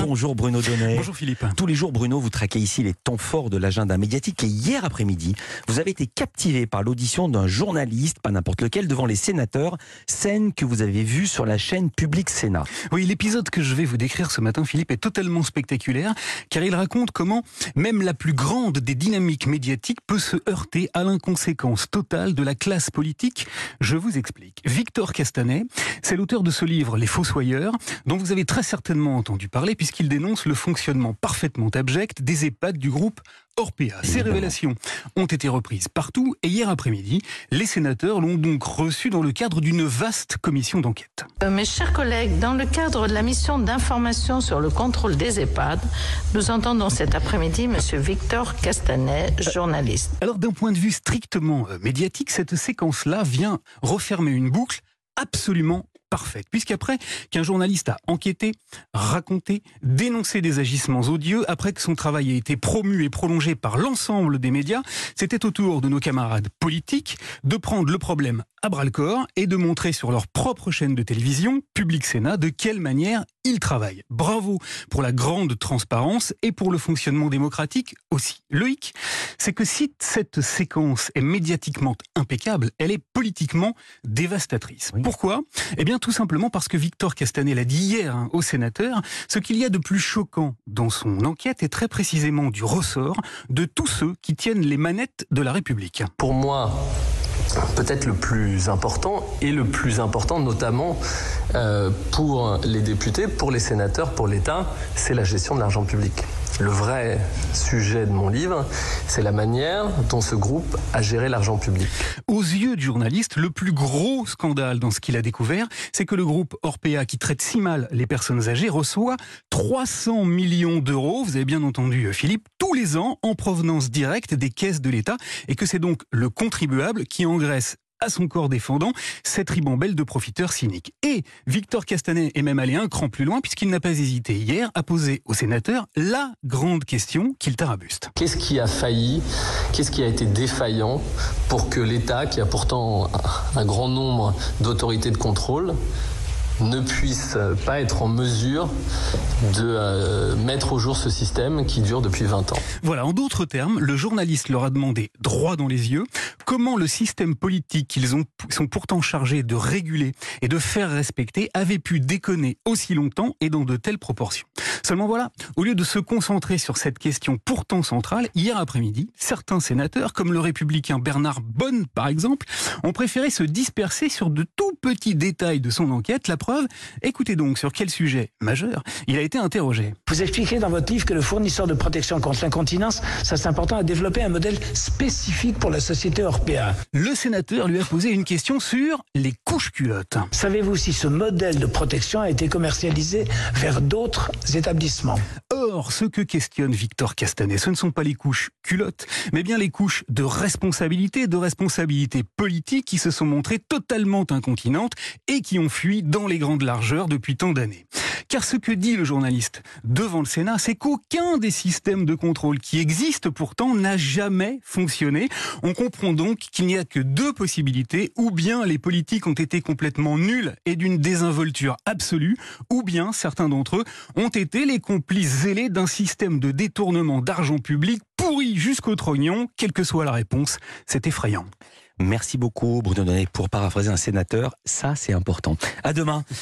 Bonjour Bruno Donnet. Bonjour Philippe. Tous les jours, Bruno, vous traquez ici les temps forts de l'agenda médiatique. Et hier après-midi, vous avez été captivé par l'audition d'un journaliste, pas n'importe lequel, devant les sénateurs, scène que vous avez vue sur la chaîne Public Sénat. Oui, l'épisode que je vais vous décrire ce matin, Philippe, est totalement spectaculaire, car il raconte comment même la plus grande des dynamiques médiatiques peut se heurter à l'inconséquence totale de la classe politique. Je vous explique. Victor Castanet, c'est l'auteur de ce livre, Les Fossoyeurs, dont vous avez très certainement entendu parler, puisqu'il dénonce le fonctionnement parfaitement abject des EHPAD du groupe Orpea. Ces révélations ont été reprises partout et hier après-midi, les sénateurs l'ont donc reçu dans le cadre d'une vaste commission d'enquête. Euh, mes chers collègues, dans le cadre de la mission d'information sur le contrôle des EHPAD, nous entendons cet après-midi M. Victor Castanet, journaliste. Alors d'un point de vue strictement euh, médiatique, cette séquence-là vient refermer une boucle absolument parfaite. Puisqu'après qu'un journaliste a enquêté, raconté, dénoncé des agissements odieux, après que son travail a été promu et prolongé par l'ensemble des médias, c'était au tour de nos camarades politiques de prendre le problème à bras le corps et de montrer sur leur propre chaîne de télévision, Public Sénat, de quelle manière ils travaillent. Bravo pour la grande transparence et pour le fonctionnement démocratique aussi. Le hic, c'est que si cette séquence est médiatiquement impeccable, elle est politiquement dévastatrice. Pourquoi? Eh bien tout simplement parce que Victor Castanet l'a dit hier hein, au sénateur, ce qu'il y a de plus choquant dans son enquête est très précisément du ressort de tous ceux qui tiennent les manettes de la République. Pour moi, peut-être le plus important et le plus important notamment euh, pour les députés, pour les sénateurs, pour l'État, c'est la gestion de l'argent public. Le vrai sujet de mon livre, c'est la manière dont ce groupe a géré l'argent public. Aux yeux du journaliste, le plus gros scandale dans ce qu'il a découvert, c'est que le groupe Orpea, qui traite si mal les personnes âgées, reçoit 300 millions d'euros, vous avez bien entendu Philippe, tous les ans en provenance directe des caisses de l'État, et que c'est donc le contribuable qui engraisse à son corps défendant cette ribambelle de profiteurs cyniques. Et Victor Castanet est même allé un cran plus loin puisqu'il n'a pas hésité hier à poser aux sénateurs la grande question qu'il tarabuste. Qu'est-ce qui a failli Qu'est-ce qui a été défaillant pour que l'État, qui a pourtant un grand nombre d'autorités de contrôle, ne puisse pas être en mesure de euh, mettre au jour ce système qui dure depuis 20 ans. Voilà, en d'autres termes, le journaliste leur a demandé droit dans les yeux comment le système politique qu'ils ont, sont pourtant chargés de réguler et de faire respecter avait pu déconner aussi longtemps et dans de telles proportions. Seulement voilà, au lieu de se concentrer sur cette question pourtant centrale, hier après-midi, certains sénateurs, comme le républicain Bernard Bonne par exemple, ont préféré se disperser sur de tout petits détails de son enquête. Écoutez donc sur quel sujet majeur il a été interrogé. Vous expliquez dans votre livre que le fournisseur de protection contre l'incontinence, ça c'est important à développer un modèle spécifique pour la société européenne. Le sénateur lui a posé une question sur les couches culottes. Savez-vous si ce modèle de protection a été commercialisé vers d'autres établissements? Or, ce que questionne Victor Castanet, ce ne sont pas les couches culottes, mais bien les couches de responsabilité, de responsabilité politique qui se sont montrées totalement incontinentes et qui ont fui dans les grandes largeurs depuis tant d'années. Car ce que dit le journaliste devant le Sénat, c'est qu'aucun des systèmes de contrôle qui existent pourtant n'a jamais fonctionné. On comprend donc qu'il n'y a que deux possibilités, ou bien les politiques ont été complètement nuls et d'une désinvolture absolue, ou bien certains d'entre eux ont été les complices zélés d'un système de détournement d'argent public pourri jusqu'au trognon, quelle que soit la réponse. C'est effrayant. Merci beaucoup Bruno Donnet pour paraphraser un sénateur. Ça, c'est important. À demain.